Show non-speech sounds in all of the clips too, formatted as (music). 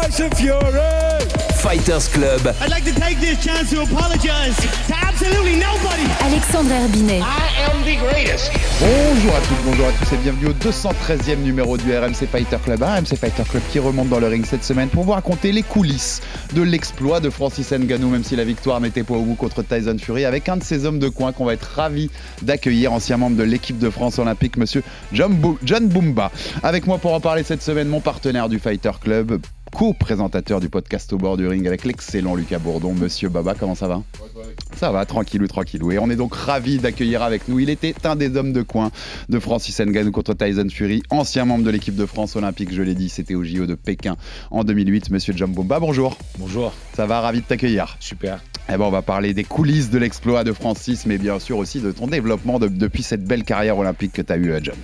Tyson Fury. Fighters Club. I'd like to take this chance to apologize to absolutely nobody. Alexandre Herbinet. I am the greatest. Bonjour à toutes, bonjour à tous et bienvenue au 213e numéro du RMC Fighter Club. Un RMC Fighter Club qui remonte dans le ring cette semaine pour vous raconter les coulisses de l'exploit de Francis Ngannou, même si la victoire n'était pas au bout contre Tyson Fury, avec un de ces hommes de coin qu'on va être ravi d'accueillir, ancien membre de l'équipe de France olympique, monsieur John, Bo- John Bumba. Avec moi pour en parler cette semaine, mon partenaire du Fighter Club, co-présentateur du podcast au bord du ring avec l'excellent Lucas Bourdon. Monsieur Baba, comment ça va Ça va, tranquillou, tranquillou. Et on est donc ravi d'accueillir avec nous. Il était un des hommes de coin de Francis Ngannou contre Tyson Fury, ancien membre de l'équipe de France olympique, je l'ai dit, c'était au JO de Pékin en 2008. Monsieur John Bumba, bonjour. Bonjour, Ça va, ravi de t'accueillir. super. Eh ben, on va parler des coulisses de l'exploit de Francis, mais bien sûr aussi de ton développement de- depuis cette belle carrière olympique que tu as eue, John.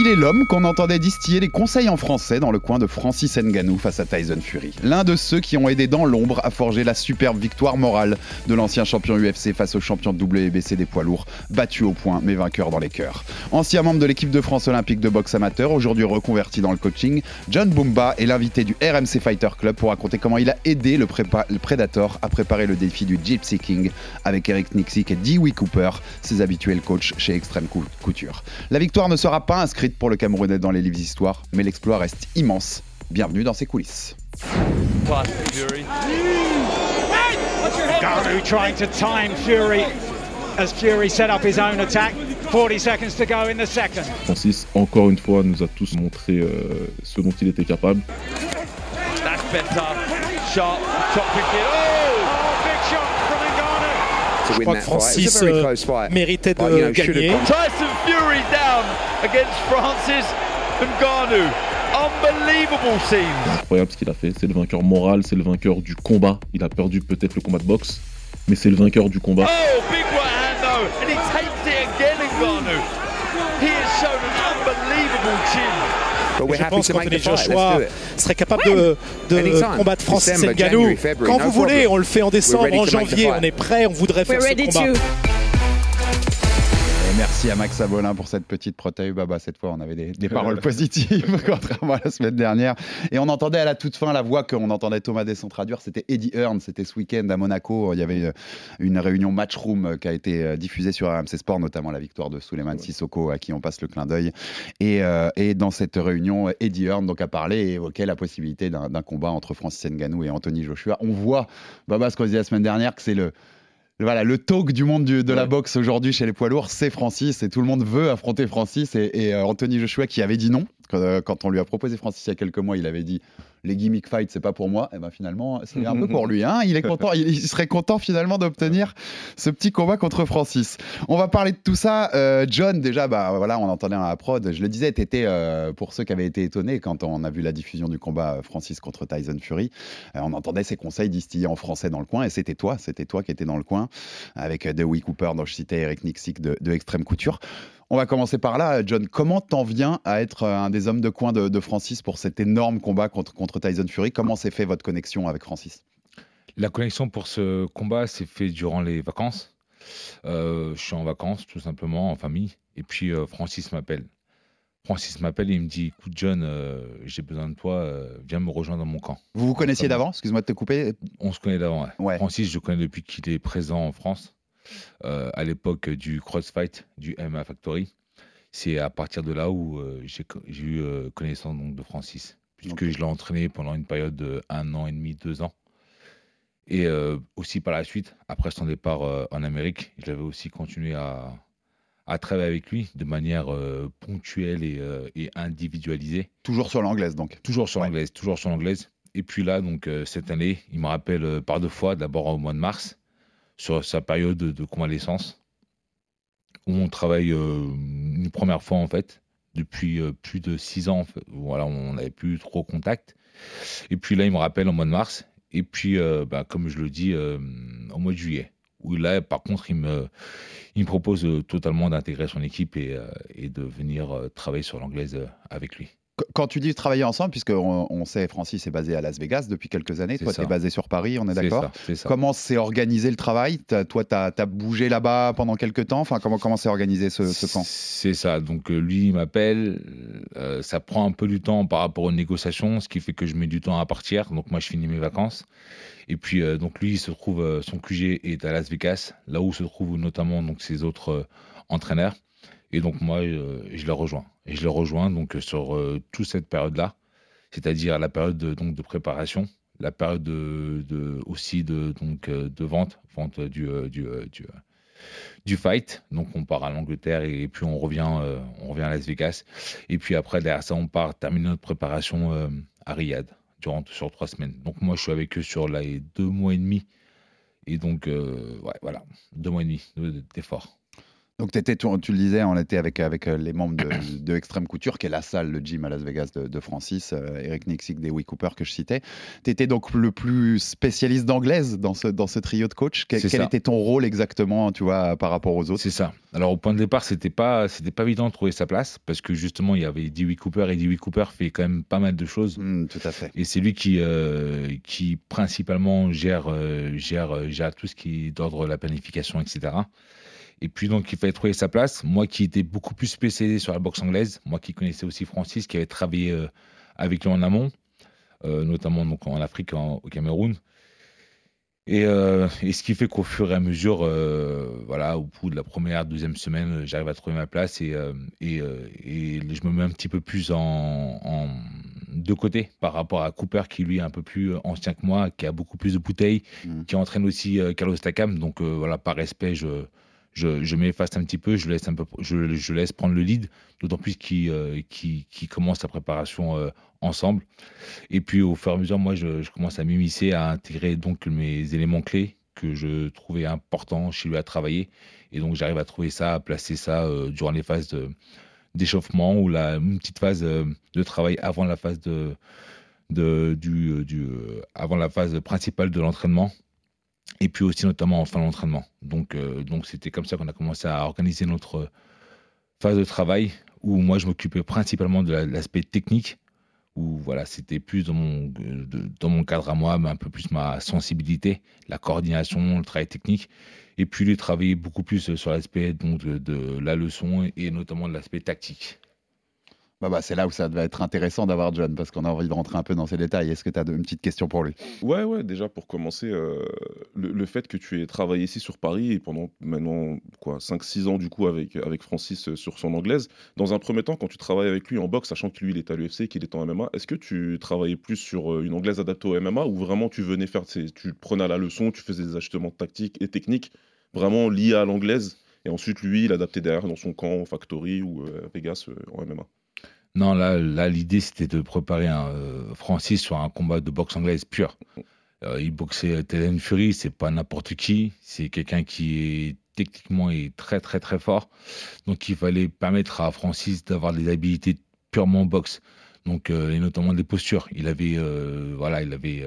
Il est l'homme qu'on entendait distiller les conseils en français dans le coin de Francis Ngannou face à Tyson Fury. L'un de ceux qui ont aidé dans l'ombre à forger la superbe victoire morale de l'ancien champion UFC face au champion WBC des poids lourds, battu au point mais vainqueur dans les cœurs. Ancien membre de l'équipe de France olympique de boxe amateur, aujourd'hui reconverti dans le coaching, John Bumba est l'invité du RMC Fighter Club pour raconter comment il a aidé le, Predator à préparer le défi du Gypsy King avec Eric Nixick et Dewey Cooper, ses habituels coachs chez Extreme Cou- Couture. La victoire ne sera pas inscrite pour le Camerounais dans les livres d'histoire, mais l'exploit reste immense. Bienvenue dans ses coulisses. Ngannou trying to time Fury as Fury set up his own attack. 40 seconds to go in the second. Francis, encore une fois, nous a tous montré euh, ce dont il était capable. That's better. Sharp, top kick. Oh, Je crois que Francis euh, méritait de gagner. Tyson Fury down against Francis Ngannou. Unbelievable scenes. Incroyable ce qu'il a fait. C'est le vainqueur moral, c'est le vainqueur du combat. Il a perdu peut-être le combat de boxe, mais c'est le vainqueur du combat. Oh, big right hand though, and he takes it again, Ngannou. He has shown an unbelievable chin. Je pense qu'Anthony Joshua serait capable de, de combattre Francis Ngannou. Quand vous voulez, on le fait en décembre, en janvier, on est prêt, on voudrait faire ce combat. Merci à Max Abolin pour cette petite protège. Baba, cette fois, on avait des, des paroles (laughs) positives, (laughs) contrairement à la semaine dernière. Et on entendait à la toute fin la voix qu'on entendait Thomas Desson traduire. C'était Eddie Hearn. C'était ce week-end à Monaco. Il y avait une réunion matchroom qui a été euh, diffusée sur RMC Sport, notamment la victoire de Souleymane Sissoko, à qui on passe le clin d'œil. Et, euh, et dans cette réunion, Eddie Hearn donc, a parlé et évoqué la possibilité d'un combat entre Francis Ngannou et Anthony Joshua. On voit, Baba, ce qu'on disait la semaine dernière, que c'est le voilà, le talk du monde du- de la boxe aujourd'hui chez les poids lourds, c'est Francis et tout le monde veut affronter Francis et, et, euh, Anthony Joshua qui avait dit non. Quand, euh, quand on lui a proposé Francis il y a quelques mois, il avait dit les gimmick fights, c'est pas pour moi. Et ben finalement, c'est un peu pour (laughs) lui. Hein il est content, il, il serait content finalement d'obtenir ce petit combat contre Francis. On va parler de tout ça. Euh, John, déjà, bah voilà, on entendait à la prod. Je le disais, t'étais euh, pour ceux qui avaient été étonnés quand on a vu la diffusion du combat euh, Francis contre Tyson Fury. euh, on entendait ses conseils distillés en français dans le coin et c'était toi, c'était toi qui étais dans le coin avec Dewey Cooper dont je citais Eric Nixick de, de Extreme Couture. On va commencer par là, John. Comment t'en viens à être euh, un des hommes de coin de, de Francis pour cet énorme combat contre, contre Tyson Fury? Comment s'est fait votre connexion avec Francis? La connexion pour ce combat s'est fait durant les vacances. Euh, je suis en vacances, tout simplement, en famille. Et puis, euh, Francis m'appelle. Francis m'appelle et il me dit Écoute, John, euh, j'ai besoin de toi, viens me rejoindre dans mon camp. Vous vous connaissiez d'avant? Excuse-moi de te couper. On se connaît d'avant. ouais. Ouais. Francis, je le connais depuis qu'il est présent en France, euh, à l'époque du CrossFight, du MMA Factory. C'est à partir de là où euh, j'ai eu euh, connaissance donc, de Francis, puisque je l'ai entraîné pendant une période de un an et demi, deux ans. Et aussi par la suite, après son départ en Amérique, j'avais aussi continué à, à travailler avec lui de manière euh, ponctuelle et, euh, et individualisée. Toujours sur l'anglaise, donc. Toujours sur l'anglaise, toujours sur l'anglaise. Et puis là, donc euh, cette année, il me rappelle par deux fois, d'abord au mois de mars, sur sa période de, convalescence, où on travaille euh, une première fois en fait, depuis plus de six ans. Voilà, on n'avait plus trop contact. Et puis là, il me rappelle en mois de mars. Et puis, bah, comme je le dis, au mois de juillet. Où là, par contre, il me, il me propose totalement d'intégrer son équipe et, et de venir travailler sur l'anglaise avec lui. Quand tu dis travailler ensemble, puisque on, sait Francis est basé à Las Vegas depuis quelques années, toi tu es basé sur Paris, on est, d'accord Comment s'est organisé le travail? Toi, tu as, bougé là-bas pendant quelques temps? Enfin, Comment comment s'est organisé ce, ce camp? C'est ça, donc euh, lui il m'appelle, euh, ça prend un peu du temps par rapport aux négociations, ce qui fait que je mets du temps à partir, donc moi je finis mes vacances. Et puis euh, donc lui il se trouve, son QG est à Las Vegas, là où se trouvent notamment donc, ses autres entraîneurs. Et donc moi, euh, je le rejoins. Et je le rejoins donc sur euh, toute cette période-là, c'est-à-dire la période de, donc, de préparation, la période de, aussi de, donc, euh, de vente, vente du, du, du, fight. Donc on part à l'Angleterre et, puis on revient, on revient à Las Vegas. Et puis après, derrière ça, on part terminer notre préparation à Riyad durant sur trois semaines. Donc moi, je suis avec eux sur les deux mois et demi. Et donc, ouais, voilà, deux mois et demi d'effort. Donc, étais, tu, tu, le disais, on était avec, avec euh, les membres de, (clears throat) de, Extreme Couture, qui est la salle, le gym à Las Vegas de, Francis, euh, Eric Nixik, des Cooper que je citais. Tu étais donc le plus spécialiste d'anglaise dans ce, dans ce trio de coach. quel était ton rôle exactement, tu vois, par rapport aux autres? C'est ça. Alors, au point de départ, c'était pas, c'était pas évident de trouver sa place, parce que justement, il y avait Dewey Cooper, et Dewey Cooper fait quand même pas mal de choses. Mmh, tout à fait. Et c'est lui qui, euh, qui principalement gère, gère, gère tout ce qui est d'ordre la planification, etc. Et puis donc, il fallait trouver sa place. Moi qui étais beaucoup plus spécialisé sur la boxe anglaise, moi qui connaissais aussi Francis, qui avait travaillé euh, avec lui en amont, euh, notamment donc en Afrique, au Cameroun. Et, euh, et, ce qui fait qu'au fur et à mesure, voilà, au bout de la première, deuxième semaine, j'arrive à trouver ma place et, et, et, je me mets un petit peu plus en, en, de côté par rapport à Cooper qui lui est un peu plus ancien que moi, qui a beaucoup plus de bouteilles, mmh. qui entraîne aussi Carlos Takam. Donc voilà, par respect, je, je, m'efface un petit peu, je laisse, un peu, je, laisse prendre le lead, d'autant plus qu'il euh, commence sa préparation euh, ensemble. Et puis au fur et à mesure, moi, je, commence à m'immiscer, à intégrer donc mes éléments clés que je trouvais importants chez lui à travailler. Et donc j'arrive à trouver ça, à placer ça euh, durant les phases d'échauffement ou la, petite phase de travail avant la phase de, avant la phase principale de l'entraînement et puis aussi notamment en fin d'entraînement. Donc, euh, donc c'était comme ça qu'on a commencé à organiser notre phase de travail où moi je m'occupais principalement de l'aspect technique, où voilà, c'était plus dans mon, dans mon cadre à moi, mais un peu plus ma sensibilité, la coordination, le travail technique, et puis lui travailler beaucoup plus sur l'aspect de, la leçon et notamment de l'aspect tactique. Bah, bah, c'est là où ça va être intéressant d'avoir John, parce qu'on a envie de rentrer un peu dans ces détails. Est-ce que tu as une petite question pour lui? Ouais, ouais, déjà pour commencer, euh, le, fait que tu aies travaillé ici sur Paris et pendant maintenant quoi 5-6 ans du coup avec, avec Francis euh, sur son anglaise, dans un premier temps, quand tu travailles avec lui en boxe, sachant que lui il est à l'UFC, qu'il est en MMA, est-ce que tu travaillais plus sur euh, une anglaise adaptée au MMA ou vraiment tu venais faire, tu prenais la leçon, tu faisais des ajustements tactiques et techniques vraiment liés à l'anglaise et ensuite lui il adaptait derrière dans son camp, Factory ou Vegas en MMA non, là, là l'idée, c'était de préparer un, euh, Francis sur un combat de boxe anglaise pure. Euh, il boxait Telen Fury, c'est pas n'importe qui. C'est quelqu'un qui est techniquement est très, très, très fort. Donc, il fallait permettre à Francis d'avoir des habilités purement boxe. Donc, euh, et notamment des postures. Il avait, voilà, il avait,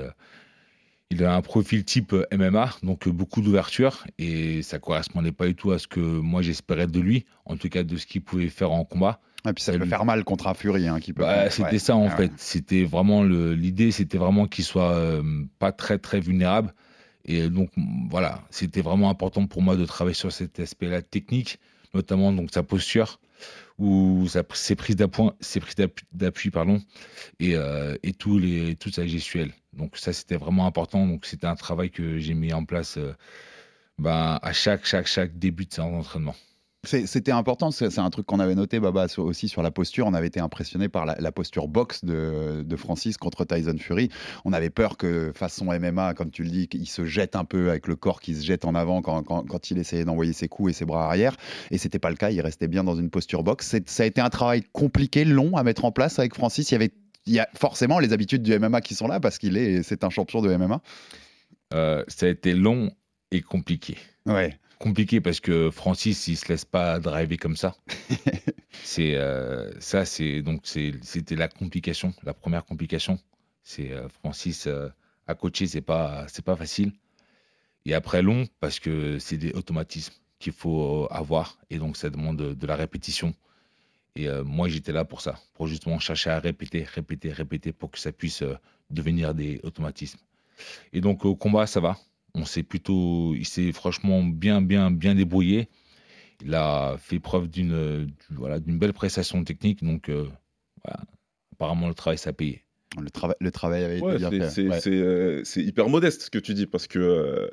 il a un profil type MMA, donc beaucoup d'ouverture. Et ça correspondait pas du tout à ce que moi j'espérais de lui, en tout cas de ce qu'il pouvait faire en combat. Et puis ça peut faire mal contre un Fury hein, qui peut. Bah, c'était ça en ah fait. C'était vraiment l'idée, c'était vraiment qu'il soit euh, pas très très vulnérable. Et donc voilà, c'était vraiment important pour moi de travailler sur cet aspect-là technique, notamment donc sa posture ou ses prises d'appui, ses prises d'appui pardon, et, euh, et tous les toute sa gestuelle. Donc ça c'était vraiment important. Donc c'était un travail que j'ai mis en place euh, ben, à chaque chaque chaque début de séance d'entraînement. C'était important, c'est un truc qu'on avait noté Baba, aussi sur la posture. On avait été impressionné par la, posture boxe de, Francis contre Tyson Fury. On avait peur que, façon MMA, comme tu le dis, il se jette un peu avec le corps qui se jette en avant quand, il essayait d'envoyer ses coups et ses bras arrière. Et c'était pas le cas, il restait bien dans une posture boxe. Ça a été un travail compliqué, long à mettre en place avec Francis. Il y avait il y a forcément les habitudes du MMA qui sont là parce qu'il est, c'est un champion de MMA. Euh, ça a été long et compliqué. Ouais compliqué parce que Francis, il se laisse pas driver comme ça. (laughs) c'est ça, c'est donc c'était la complication, la première complication. C'est Francis à coacher, c'est pas c'est pas facile. Et après long parce que c'est des automatismes qu'il faut avoir et donc ça demande de, la répétition. Et moi j'étais là pour ça, pour justement chercher à répéter, répéter, répéter pour que ça puisse devenir des automatismes. Et donc au combat ça va, on s'est plutôt, il s'est franchement bien bien bien débrouillé. Il a fait preuve d'une voilà d'une belle prestation technique donc apparemment le travail s'est payé. Le, le travail avait été bien fait. Euh, c'est hyper modeste ce que tu dis parce que euh,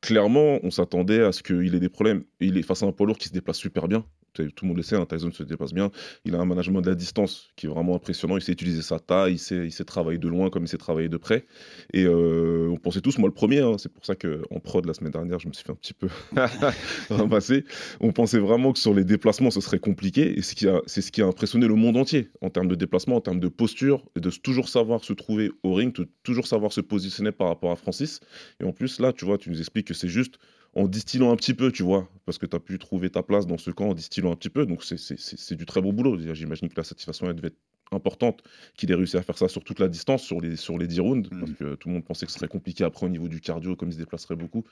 clairement, on s'attendait à ce qu'il ait des problèmes. Il est face à un poids lourd qui se déplace super bien tout le monde le sait, hein, Tyson se dépasse bien. Il a un management de la distance qui est vraiment impressionnant. Il sait utiliser sa taille, il sait, il sait travailler de loin comme il sait travailler de près. Et euh, on pensait tous, moi le premier, hein, c'est pour ça qu'en prod la semaine dernière, je me suis fait un petit peu (laughs) ramasser. On pensait vraiment que sur les déplacements, ce serait compliqué. Et c'est ce qui a impressionné le monde entier en termes de déplacement, en termes de posture, et de toujours savoir se trouver au ring, de toujours savoir se positionner par rapport à Francis. Et en plus, là, tu vois, tu nous expliques que c'est juste en distillant un petit peu, tu vois, parce que tu as pu trouver ta place dans ce camp en distillant un petit peu. Donc c'est du très beau boulot. J'imagine que la satisfaction elle devait être importante qu'il ait réussi à faire ça sur toute la distance, sur les, sur les 10 rounds, mm. parce que tout le monde pensait que ce serait compliqué après au niveau du cardio, comme il se déplacerait beaucoup.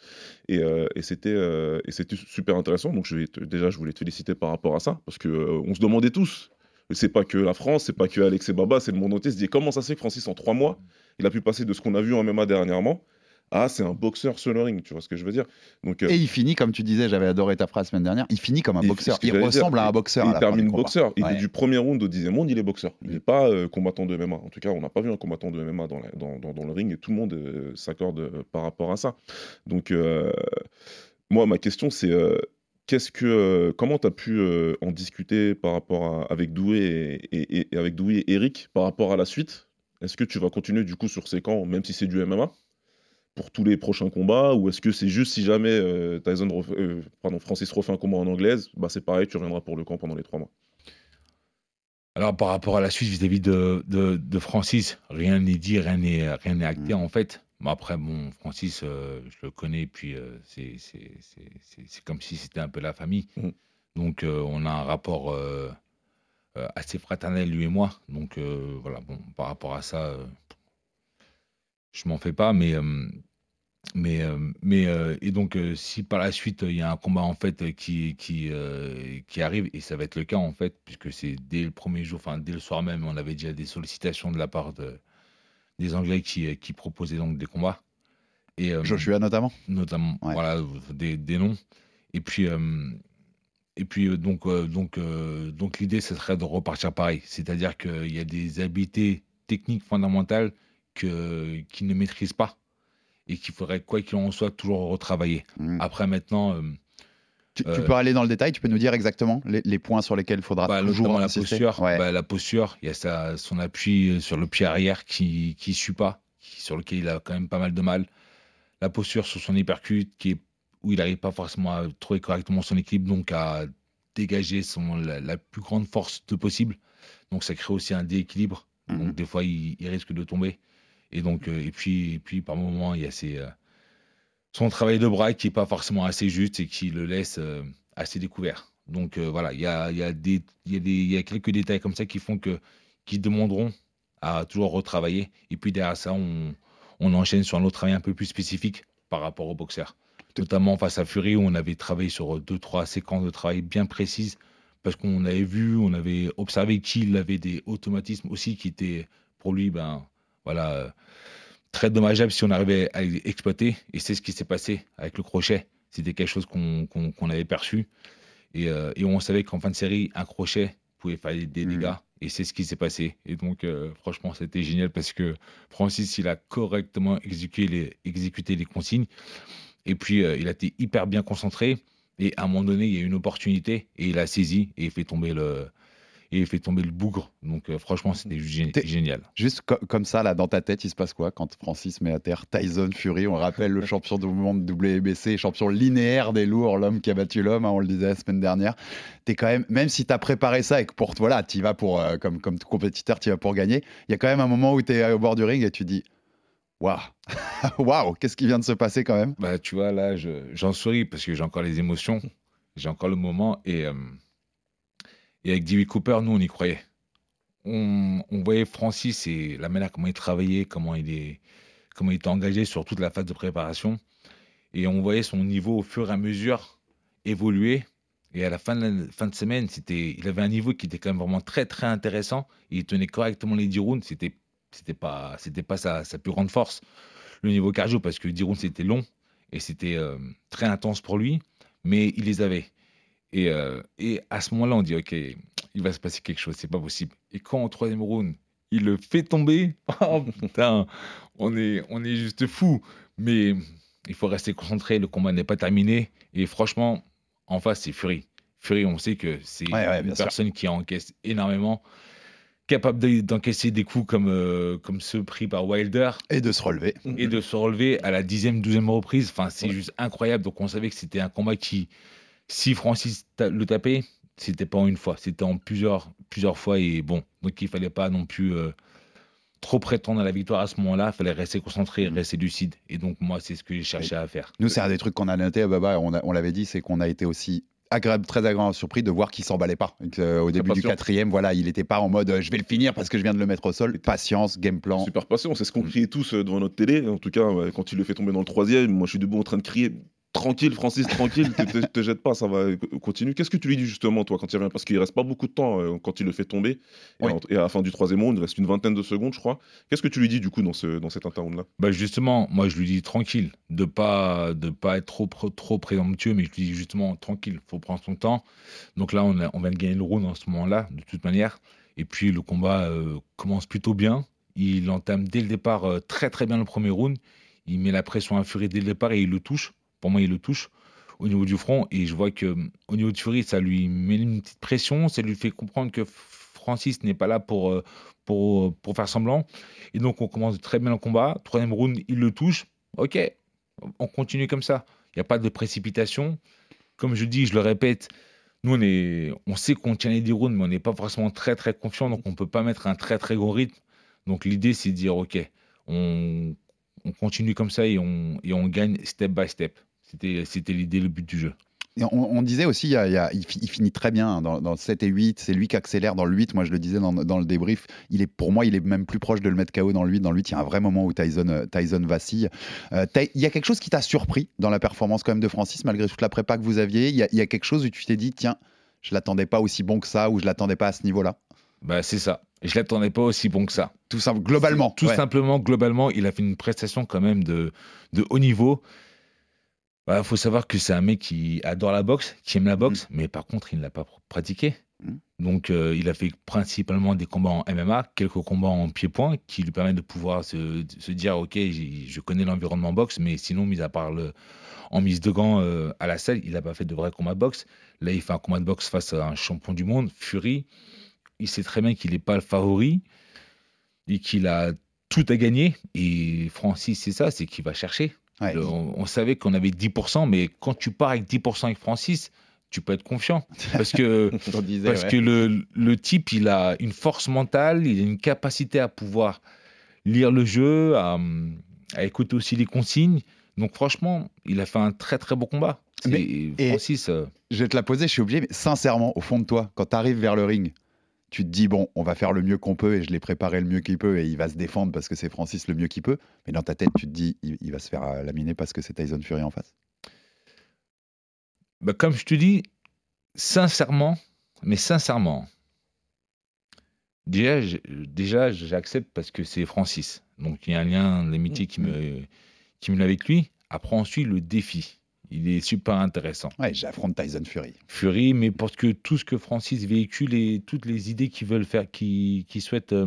Et, euh, euh, et c'était super intéressant. Donc je vais déjà, je voulais te féliciter par rapport à ça, parce qu'on euh, on se demandait tous. C'est pas que la France, c'est pas que Alex et Baba, c'est le monde entier. Se dit comment ça se fait que Francis, en trois mois, il a pu passer de ce qu'on a vu en MMA dernièrement ah, c'est un boxeur sur le ring, tu vois ce que je veux dire. Donc, euh, Et il finit, comme tu disais, j'avais adoré ta phrase la semaine dernière, il finit comme un boxeur. Il ressemble à un boxeur. Il termine boxeur. Il est du premier round au dixième round, il est boxeur. Il n'est pas euh, combattant de MMA. En tout cas, on n'a pas vu un combattant de MMA dans, dans, le ring et tout le monde euh, s'accorde par rapport à ça. Donc, moi, ma question, c'est qu'est-ce que, comment tu as pu en discuter par rapport avec Doué et, et, avec Doué et Eric par rapport à la suite? Est-ce que tu vas continuer du coup sur ces camps, même si c'est du MMA pour tous les prochains combats ou est-ce que c'est juste si jamais euh, Tyson euh, pardon, Francis refait un combat en anglaise, bah c'est pareil, tu reviendras pour le camp pendant les trois mois Alors par rapport à la suite vis-à-vis de, de, Francis, rien n'est dit, rien n'est rien n'est acté mm. en fait. Mais après bon, Francis, euh, je le connais puis c'est c'est comme si c'était un peu la famille. Mm. Donc on a un rapport assez fraternel lui et moi. Donc voilà bon par rapport à ça je m'en fais pas, mais mais mais et donc si par la suite il y a un combat en fait qui qui qui arrive et ça va être le cas en fait puisque c'est dès le premier jour, enfin dès le soir même, on avait déjà des sollicitations de la part de, des Anglais qui qui proposaient donc des combats. Et Joshua notamment. Notamment, voilà des, des, noms. Et puis et puis donc donc donc l'idée ce serait de repartir pareil, c'est-à-dire qu'il y a des habiletés techniques fondamentales qu'ils ne maîtrisent pas et qu'il faudrait, quoi qu'il en soit, toujours retravailler. Mmh. Après, maintenant. Euh, tu, euh, peux aller dans le détail, tu peux nous dire exactement les, points sur lesquels il faudra bah, toujours la posture. Bah, la posture, il y a sa, son appui sur le pied arrière qui ne suit pas, sur lequel il a quand même pas mal de mal. La posture sur son hypercute, qui est, où il n'arrive pas forcément à trouver correctement son équilibre, donc à dégager son, la, plus grande force de possible. Donc ça crée aussi un déséquilibre. Mmh. Donc des fois, il risque de tomber. Et donc, euh, et puis, et puis par moment, il y a euh, son travail de bras qui n'est pas forcément assez juste et qui le laisse euh, assez découvert. Donc voilà, il y a, y, a y, y a quelques détails comme ça qui font que qui demanderont à toujours retravailler. Et puis derrière ça, on, on enchaîne sur un autre travail un peu plus spécifique par rapport au boxeur. Notamment face à Fury, où on avait travaillé sur deux, trois séquences de travail bien précises, parce qu'on avait vu, on avait observé qu'il avait des automatismes aussi qui étaient pour lui ben, voilà, euh, très dommageable si on arrivait à exploiter. Et c'est ce qui s'est passé avec le crochet. C'était quelque chose qu'on avait perçu. Euh, et, on savait qu'en fin de série, un crochet pouvait faire des mmh. dégâts. Et c'est ce qui s'est passé. Et donc, euh, franchement, c'était génial parce que Francis, il a correctement exécuté les, exécuté les consignes. Et puis, il a été hyper bien concentré. Et à un moment donné, il y a une opportunité et il a saisi et il fait tomber le, et il fait tomber le bougre. Donc euh, franchement, c'était génial. Juste comme ça, là, dans ta tête, il se passe quoi quand Francis met à terre Tyson Fury? On rappelle le (laughs) champion du monde WBC, champion linéaire des lourds, l'homme qui a battu l'homme, hein, on le disait la semaine dernière. Quand même, même si tu as préparé ça et que pour voilà, tu vas pour, euh, comme, comme compétiteur, tu vas pour gagner, il y a quand même un moment où tu es au bord du ring et tu dis Waouh, (laughs) waouh, qu'est-ce qui vient de se passer quand même? Bah, tu vois, là, j'en souris parce que j'ai encore les émotions, j'ai encore le moment et. Euh, Et avec Dewey Cooper, nous, on y croyait. On, voyait Francis et la manière comment il travaillait, comment il, est, comment il était engagé sur toute la phase de préparation. Et on voyait son niveau au fur et à mesure évoluer. Et à la fin de, fin de semaine, c'était, il avait un niveau qui était quand même vraiment très, très intéressant. Il tenait correctement les 10 rounds. C'était, c'était pas, c'était pas sa, sa, plus grande force, le niveau cardio, parce que 10 rounds, c'était long et c'était euh, très intense pour lui. Mais il les avait. Et, euh, et à ce moment-là, on dit, OK, il va se passer quelque chose, c'est pas possible. Et quand au troisième round, il le fait tomber, (laughs) oh putain, on est, on est juste fou. Mais il faut rester concentré, le combat n'est pas terminé. Et franchement, en face, c'est Fury. Fury, on sait que c'est une personne qui encaisse énormément, capable d'encaisser des coups comme, euh, comme ceux pris par Wilder. Et de se relever. Et de se relever à la dixième, douzième reprise. Enfin, c'est juste incroyable. Donc on savait que c'était un combat qui, si Francis le tapait, c'était pas en une fois, c'était en plusieurs, plusieurs fois. Et bon, donc il fallait pas non plus euh, trop prétendre à la victoire à ce moment-là. Il fallait rester concentré, mm. rester lucide. Et donc, moi, c'est ce que j'ai cherché à faire. Nous, c'est un des trucs qu'on a noté, Baba, on, on l'avait dit, c'est qu'on a été aussi agréable, très agréable surpris de voir qu'il s'emballait pas. Euh, au début du quatrième, voilà, il n'était pas en mode euh, je vais le finir parce que je viens de le mettre au sol. Patience, game plan. Super patient, c'est ce qu'on mm. criait tous devant notre télé. En tout cas, quand il le fait tomber dans le troisième, moi je suis debout en train de crier tranquille, Francis, tranquille, te, te, te, jette pas, ça va continuer. Qu'est-ce que tu lui dis justement, toi, quand il revient? Parce qu'il reste pas beaucoup de temps euh, quand il le fait tomber. Et, à la fin du troisième round, il reste une vingtaine de secondes, je crois. Qu'est-ce que tu lui dis du coup dans, ce, dans cet interround-là? Bah Justement, moi, je lui dis tranquille, de pas de pas être trop, trop présomptueux, mais je lui dis justement tranquille, faut prendre son temps. Donc là, on, on vient de gagner le round en ce moment-là, de toute manière. Et puis, le combat euh, commence plutôt bien. Il entame dès le départ euh, très très bien le premier round. Il met la pression à Fury dès le départ et il le touche. Pour moi, il le touche au niveau du front et je vois que au niveau de Fury, ça lui met une petite pression, ça lui fait comprendre que Francis n'est pas là pour, euh, pour, pour faire semblant. Et donc, on commence très bien le combat. Troisième round, il le touche. Ok, on continue comme ça. Il n'y a pas de précipitation. Comme je dis, je le répète, nous, on, est, on sait qu'on tient les 10 rounds, mais on n'est pas forcément très, très confiant. Donc, on ne peut pas mettre un très, très gros rythme. Donc, l'idée, c'est de dire, OK, on, on continue comme ça et on, et on gagne step by step. C'était l'idée, le but du jeu. on, disait aussi, il, finit très bien dans, dans 7 et 8. C'est lui qui accélère dans le 8. Moi, je le disais dans, le débrief. Il est, pour moi, il est même plus proche de le mettre KO dans le 8. Dans le 8, il y a un vrai moment où Tyson, euh, Tyson vacille. Euh, il y a quelque chose qui t'a surpris dans la performance quand même de Francis, malgré toute la prépa que vous aviez? Il y a, quelque chose où tu t'es dit, tiens, je l'attendais pas aussi bon que ça ou je l'attendais pas à ce niveau-là? Bah, c'est ça. Je l'attendais pas aussi bon que ça. Tout simplement, globalement. Tout simplement, globalement, il a fait une prestation quand même de, de haut niveau. Il bah, faut savoir que c'est un mec qui adore la boxe, qui aime la boxe, mm. mais par contre, il ne l'a pas pratiqué. Mm. Donc, euh, il a fait principalement des combats en MMA, quelques combats en pied-point, qui lui permettent de pouvoir se, se dire Ok, je connais l'environnement boxe, mais sinon, mis à part le, en mise de gants euh, à la salle, il n'a pas fait de vrais combats de boxe. Là, il fait un combat de boxe face à un champion du monde, Fury. Il sait très bien qu'il n'est pas le favori et qu'il a tout à gagner. Et Francis, c'est ça, c'est qu'il va chercher on, savait qu'on avait 10%, mais quand tu pars avec 10% avec Francis, tu peux être confiant. Parce que, (laughs) parce que le, le, type, il a une force mentale, il a une capacité à pouvoir lire le jeu, à, écouter aussi les consignes. Donc franchement, il a fait un très très beau combat. Mais, Francis, euh, je vais te la poser, je suis obligé, mais sincèrement, au fond de toi, quand tu arrives vers le ring, tu te dis, bon, on va faire le mieux qu'on peut et je l'ai préparé le mieux qu'il peut et il va se défendre parce que c'est Francis le mieux qu'il peut. Mais dans ta tête, tu te dis, il, va se faire euh, laminer parce que c'est Tyson Fury en face? Bah, comme je te dis, sincèrement, mais sincèrement, déjà, déjà j'accepte parce que c'est Francis. Donc il y a un lien d'amitié qui me, qui me avec lui. Après, ensuite, le défi. Il est super intéressant. Ouais, j'affronte Tyson Fury. Fury, mais parce que tout ce que Francis véhicule et toutes les idées qu'il veut faire, qu'il souhaite euh,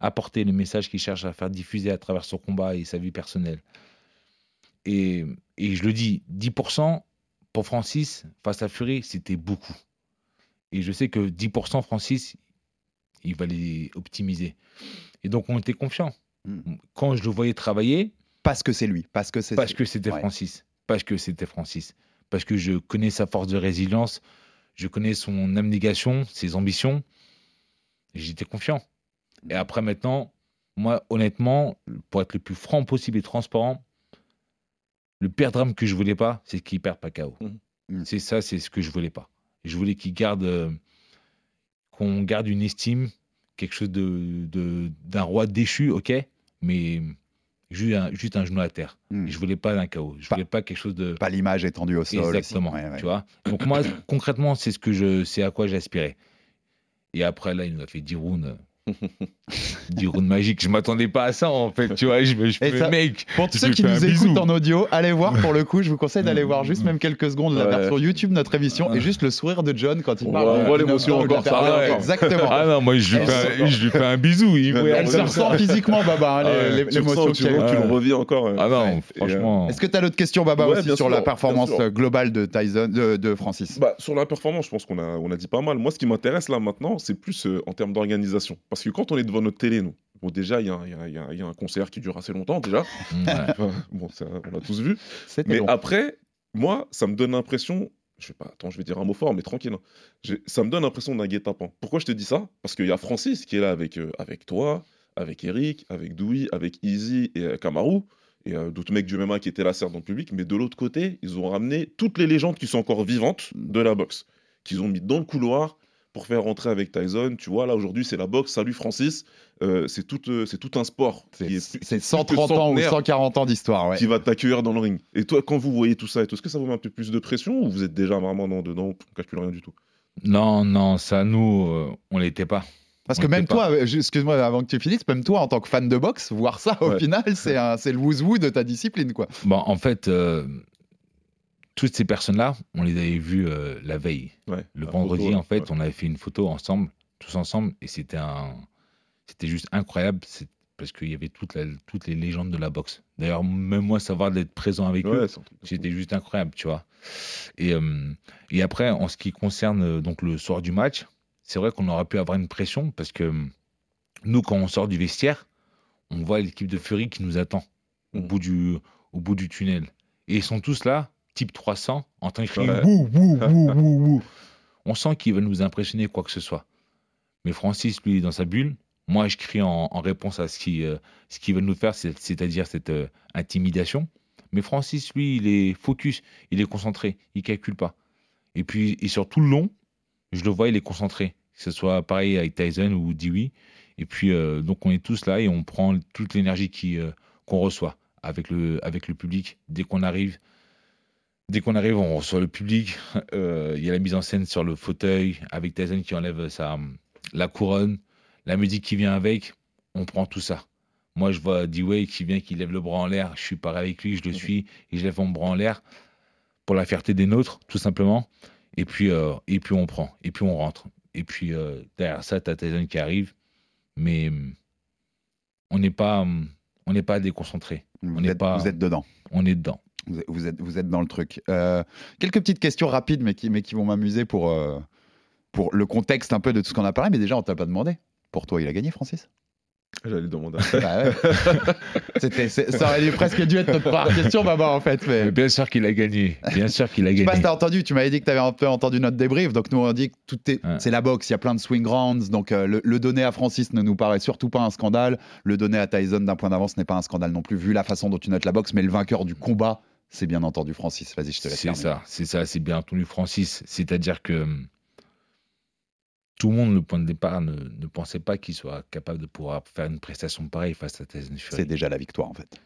apporter, le message qu'il cherche à faire diffuser à travers son combat et sa vie personnelle. Et, et je le dis, 10% pour Francis face à Fury, c'était beaucoup. Et je sais que 10% Francis, il va les optimiser. Et donc on était confiant. Hmm. Quand je le voyais travailler. Parce que c'est lui, parce que c'est. Parce que c'était Francis parce que c'était Francis. Parce que je connais sa force de résilience, je connais son abnégation, ses ambitions. J'étais confiant. Et après, maintenant, moi, honnêtement, pour être le plus franc possible et transparent, le pire drame que je voulais pas, c'est qu'il perde pas KO. Mmh. Mmh. C'est ça, c'est ce que je voulais pas. Je voulais qu'il garde, euh, qu'on garde une estime, quelque chose de d'un roi déchu, ok, mais juste un, juste un genou à terre. Hmm. Je voulais pas d'un chaos. Je voulais pas quelque chose de. Pas l'image étendue au sol. Exactement. Tu vois. Donc moi, concrètement, c'est ce que je, c'est à quoi j'aspirais. Et après là, il nous a fait 10 rounds du round magique. Je m'attendais pas à ça en fait, tu vois. Je, je mec. Pour tous ceux qui nous écoutent en audio, allez voir pour le coup. Je vous conseille d'aller voir juste même quelques secondes la version YouTube notre émission et juste le sourire de John quand il parle. on voit l'émotion encore. Ça, Exactement. Ah non, moi je lui, fais un, je lui fais un bisou. Il Elle se ressent physiquement, Baba, hein, l'émotion. Tu, tu le revis encore. Ah non, franchement. Est-ce que tu as d'autres questions, Baba, aussi sur la performance globale de Tyson, de Francis? Bah, Sur la performance, je pense qu'on a dit pas mal. Moi, ce qui m'intéresse là maintenant, c'est plus euh, en termes d'organisation. Parce que quand on est devant notre télé, nous, bon, déjà, il y, y, a un concert qui dure assez longtemps, déjà. (laughs) bon, ça, on l'a tous vu. Mais après, moi, ça me donne l'impression. Je sais pas, attends, je vais dire un mot fort, mais tranquille. Hein. Ça me donne l'impression d'un guet-apens. Pourquoi je te dis ça? Parce qu'il y a Francis qui est là avec, euh, avec toi, avec Eric, avec Doui, avec Easy et euh, Kamaru et euh, d'autres mecs du MMA qui étaient là, certes, dans le public, mais de l'autre côté, ils ont ramené toutes les légendes qui sont encore vivantes de la boxe, qu'ils ont mis dans le couloir, pour faire rentrer avec Tyson. Tu vois, là, aujourd'hui, c'est la boxe. Salut Francis. Euh, c'est tout, euh, c'est tout un sport. C'est 130 ans ou 140 ans d'histoire. Qui va t'accueillir dans le ring. Et toi, quand vous voyez tout ça, est-ce que ça vous met un peu plus de pression ou vous êtes déjà vraiment dans, dedans, on calcule rien du tout? Non, non, ça, nous, euh, on l'était pas. Parce que même toi, excuse-moi avant que tu finisses, même toi en tant que fan de boxe, voir ça au final, c'est le woo de ta discipline. quoi. Bon, en fait, toutes ces personnes-là, on les avait vues euh, la veille. le vendredi, en fait, on avait fait une photo ensemble, tous ensemble, et c'était un, c'était juste incroyable, parce qu'il y avait toutes les légendes de la boxe. D'ailleurs, même moi, savoir d'être présent avec eux, c'était juste incroyable, tu vois. Et, euh, et après, en ce qui concerne euh, donc le soir du match, c'est vrai qu'on aurait pu avoir une pression, parce que nous, quand on sort du vestiaire, on voit l'équipe de Fury qui nous attend au, mmh. bout du, au bout du tunnel. Et ils sont tous là, type 300 en train de crier wouh, (laughs) wouh, wouh, wouh, On sent qu'il veut nous impressionner, quoi que ce soit. Mais Francis, lui, est dans sa bulle. Moi, je crie en, réponse à ce qu'il euh, ce veut nous faire, c'est-à-dire cette euh, intimidation. Mais Francis, lui, il est focus, il est concentré, il calcule pas. Et puis, et sur tout le long, je le vois, il est concentré. Que ce soit pareil avec Tyson ou Dewey. Et puis, euh, donc, on est tous là et on prend toute l'énergie qu'on reçoit avec le, avec le public dès qu'on arrive. Dès qu'on arrive, on reçoit le public. Euh, il y a la mise en scène sur le fauteuil avec Tyson qui enlève sa, la couronne, la musique qui vient avec. On prend tout ça. Moi, je vois D-Way qui vient, qui lève le bras en l'air. Je suis pareil avec lui, je le suis et je lève mon bras en l'air pour la fierté des nôtres, tout simplement. Et puis, euh, et puis on prend, et puis on rentre. Et puis euh, derrière ça, tu as Tyson qui arrive. Mais on n'est pas, on n'est pas déconcentré. On n'est pas, vous êtes dedans. On est dedans. Vous êtes, vous êtes dans le truc. Euh, quelques petites questions rapides, mais qui, mais qui vont m'amuser pour, euh, pour le contexte un peu de tout ce qu'on a parlé. Mais déjà, on t'a pas demandé. Pour toi, il a gagné, Francis? J'allais demander. Bah (laughs) ça aurait presque dû être notre première question, Baba, en fait. Mais... bien sûr qu'il a gagné. Bien sûr qu'il a gagné. Je sais pas si t'as entendu, tu m'avais dit que tu avais un peu entendu notre débrief. Donc, nous, on dit que tout est. C'est la boxe, il y a plein de swing rounds. Donc, euh, le, le, donner à Francis ne nous paraît surtout pas un scandale. Le donner à Tyson d'un point d'avance n'est pas un scandale non plus, vu la façon dont tu notes la boxe. Mais le vainqueur du combat, c'est bien entendu Francis. Vas-y, je te laisse. C'est ça, c'est ça, c'est bien entendu Francis. C'est-à-dire que hum, tout le monde, le point de départ, ne, pensait pas qu'il soit capable de pouvoir faire une prestation pareille face à Tyson Fury. C'est déjà la victoire, en fait.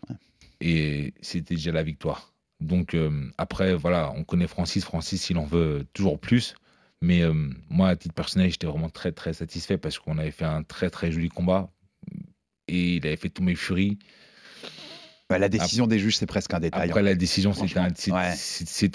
Et c'était déjà la victoire. Donc hum, après, voilà, on connaît Francis. Francis, il en veut toujours plus. Mais hum, moi, à titre personnel, j'étais vraiment très, très satisfait parce qu'on avait fait un très, très joli combat. Et il avait fait tous mes furies. Bah, la décision des juges, c'est presque un détail. Après, la décision, c'est un,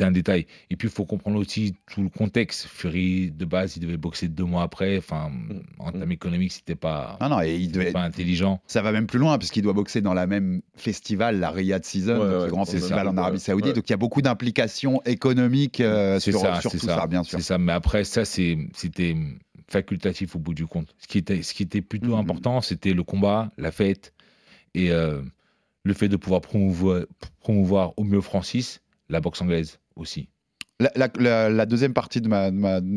un, détail. Et puis, il faut comprendre aussi tout le contexte. Fury, de base, il devait boxer deux mois après. Enfin, mm. en termes économiques, c'était pas, non, non, et il devait... pas intelligent. Ça va même plus loin, puisqu'il doit boxer dans la même festival, la Riyadh Season, le grand festival en Arabie Saoudite. Donc, il y a beaucoup d'implications économiques euh, sur, ça, sur tout ça. bien sûr. C'est ça. Mais après, ça, c'était facultatif au bout du compte. Ce qui était, ce qui était plutôt mm, mm. important, c'était le combat, la fête. Et. Euh, le fait de pouvoir promouvoir, promouvoir au mieux Francis, la boxe anglaise aussi. La, deuxième partie de, ma,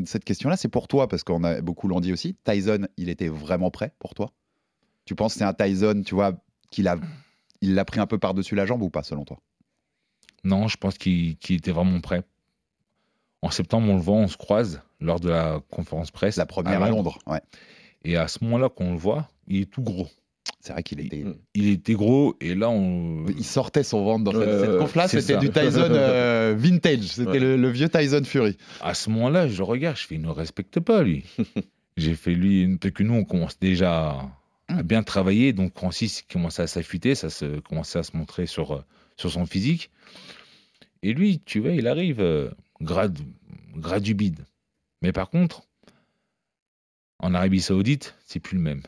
cette question-là, c'est pour toi, parce qu'on a beaucoup l'ont dit aussi. Tyson, il était vraiment prêt pour toi? Tu penses que c'est un Tyson, tu vois, qu'il a, il l'a pris un peu par-dessus la jambe ou pas, selon toi? Non, je pense qu'il était vraiment prêt. En septembre, on le voit, on se croise lors de la conférence presse. La première à Londres, ouais. Et à ce moment-là, qu'on le voit, il est tout gros. C'est vrai qu'il était. Il, était gros et là on. Il sortait son ventre dans cette, cette conf-là. C'était du Tyson (laughs) euh, vintage. C'était le, vieux Tyson Fury. À ce moment-là, je regarde, je fais, il ne respecte pas lui. (laughs) J'ai fait lui, peut que nous on commence déjà à, bien travailler. Donc Francis commençait à s'affûter, ça se, commençait à se montrer sur, euh, sur son physique. Et lui, tu vois, il arrive euh, grade, grade du bide. Mais par contre, en Arabie Saoudite, c'est plus le même.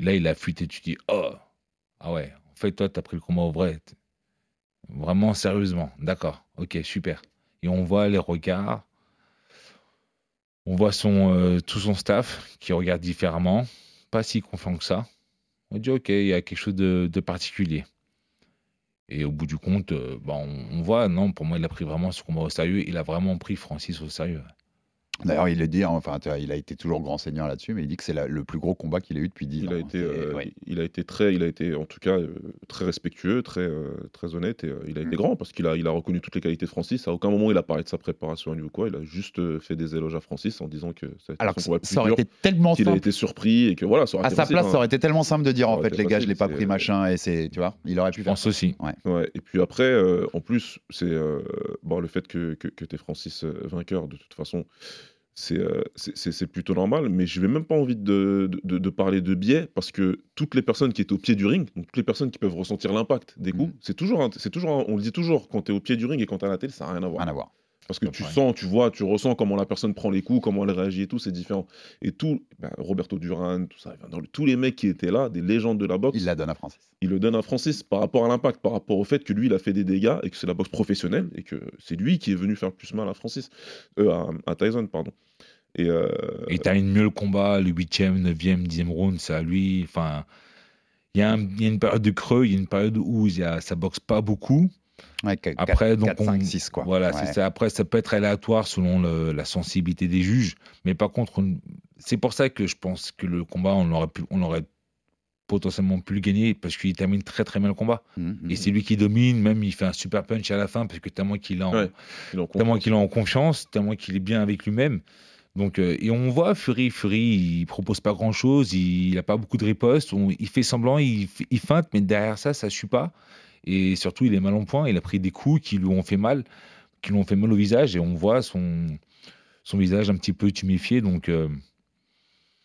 Là, il a fuité, tu dis, oh, ah ouais, en fait, toi, tu pris le combat au vrai. Vraiment sérieusement. D'accord, ok, super. Et on voit les regards, on voit son, euh, tout son staff qui regarde différemment, pas si confiant que ça. On dit, ok, il y a quelque chose de, particulier. Et au bout du compte, euh, bah, on, voit, non, pour moi, il a pris vraiment ce combat au sérieux. Il a vraiment pris Francis au sérieux. D'ailleurs, il le dit, hein, enfin, il a été toujours grand seigneur là-dessus, mais il dit que c'est le plus gros combat qu'il a eu depuis 10 il ans. A été, euh, Il a été très, il a été en tout cas euh, très respectueux, très, euh, très honnête, et il a été mm. grand parce qu'il a, il a reconnu toutes les qualités de Francis. À aucun moment il a parlé de sa préparation à ou quoi. Il a juste fait des éloges à Francis en disant que ça, Alors ça aurait été tellement qu'il a été surpris et que voilà. Ça à sa place, ça hein. aurait été tellement simple de dire en fait les gars, je l'ai pas pris machin et c'est, tu vois, il aurait pu faire. Pense aussi. Ouais. Et puis après, en plus, c'est bon le fait que que, que tu es Francis vainqueur de toute façon euh, c'est plutôt normal, mais je n'ai même pas envie de, de, parler de biais parce que toutes les personnes qui étaient au pied du ring, donc toutes les personnes qui peuvent ressentir l'impact des coups, mmh. c'est toujours, c'est toujours, on le dit toujours, quand tu es au pied du ring et quand tu es à la télé, ça n'a rien à voir. Rien à voir. Parce que tu sens, tu vois, tu ressens comment la personne prend les coups, comment elle réagit et tout, c'est différent. Et tout, ben, Roberto Duran, tout ça, dans tous les mecs qui étaient là, des légendes de la boxe. Il la donne à Francis. Il le donne à Francis par rapport à l'impact, par rapport au fait que lui, il a fait des dégâts et que c'est la boxe professionnelle et que c'est lui qui est venu faire plus mal à Francis, euh, à, à Tyson, pardon. Et, euh... termine mieux le combat, le 8e, 9e, 10e round, c'est à lui. Enfin, il y, a une période de creux, il y a une période où y a, ça boxe pas beaucoup. Après, donc 5, 6, quoi. Voilà, après, ça peut être aléatoire selon la sensibilité des juges. Mais par contre, c'est pour ça que je pense que le combat, on aurait, pu, on aurait potentiellement pu le gagner parce qu'il termine très très bien le combat. Mmh, mmh, et c'est lui qui domine, même il fait un super punch à la fin parce que tellement qu'il a, en, qu'il a en confiance, tellement qu'il est bien avec lui-même. Donc, euh, et on voit Fury, Fury, il propose pas grand chose, il n'a pas beaucoup de riposte, il fait semblant, il, il, feinte, mais derrière ça, ça suit pas. Et surtout, il est mal en point, il a pris des coups qui lui ont fait mal, qui lui ont fait mal au visage, et on voit son, son visage un petit peu tuméfié. Donc, euh,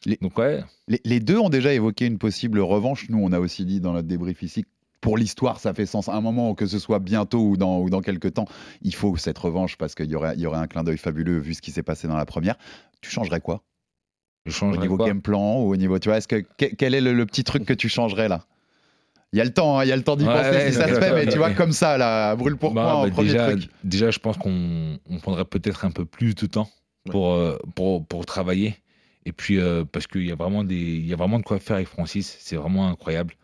les, donc ouais. les, les, deux ont déjà évoqué une possible revanche. Nous, on a aussi dit dans notre débrief ici pour l'histoire, ça fait sens. À un moment, que ce soit bientôt ou dans, ou dans quelques temps, il faut cette revanche parce qu'il y aurait, y aurait un clin d'œil fabuleux vu ce qui s'est passé dans la première. Tu changerais quoi? Je Au niveau game plan ou au niveau. Tu vois, est-ce que, quel est le, petit truc que tu changerais là? Il y a le temps, hein, il y a le temps d'y penser si ça se fait, mais tu vois, comme ça, là, brûle pour bah, bah déjà, déjà, je pense qu'on prendrait peut-être un peu plus de temps pour, euh, pour, pour, travailler. Et puis, euh, parce qu'il y, a vraiment des, y a vraiment de quoi faire avec Francis, c'est vraiment incroyable.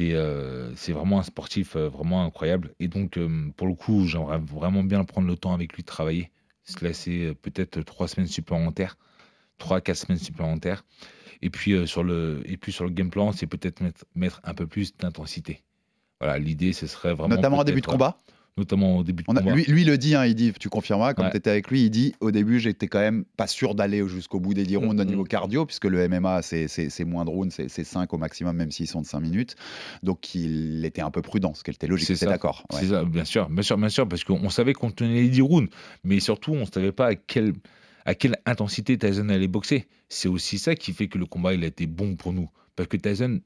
Euh, c'est vraiment un sportif euh, vraiment incroyable. Et donc, euh, pour le coup, j'aimerais vraiment bien prendre le temps avec lui de travailler, se laisser peut-être trois semaines supplémentaires, trois, quatre semaines supplémentaires. Et puis, sur, le, et puis sur le game plan, c'est peut-être mettre, mettre un peu plus d'intensité. Voilà, l'idée, ce serait vraiment. Notamment en début de combat notamment au début de combat. Lui, lui, le dit, hein, il dit, tu confirmeras, comme tu étais avec lui, il dit au début, j'étais quand même pas sûr d'aller jusqu'au bout des 10 rounds au niveau cardio, puisque le MMA, c'est moins de rounds, c'est 5 au maximum, même s'ils sont de 5 minutes. Donc il était un peu prudent, ce qui était logique, c'est d'accord. C'est ça, bien sûr, bien sûr, bien sûr, parce qu'on savait qu'on tenait les 10 rounds, mais surtout, on ne savait pas à quelle, à quelle intensité Tyson allait boxer. C'est aussi ça qui fait que le combat, il a été bon pour nous. Parce que Tyson,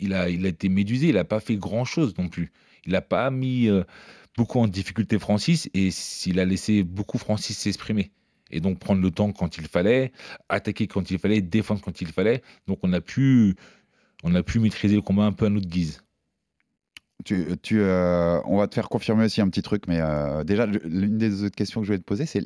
il a, il a été médusé, il n'a pas fait grand-chose non plus. Il n'a pas mis... Euh, beaucoup en difficulté Francis et s'il a laissé beaucoup Francis s'exprimer. Et donc prendre le temps quand il fallait, attaquer quand il fallait, défendre quand il fallait. Donc on a pu, on a pu maîtriser le combat un peu à notre guise. Tu, tu, euh, on va te faire confirmer aussi un petit truc, mais euh, déjà, l'une des autres questions que je voulais te poser, c'est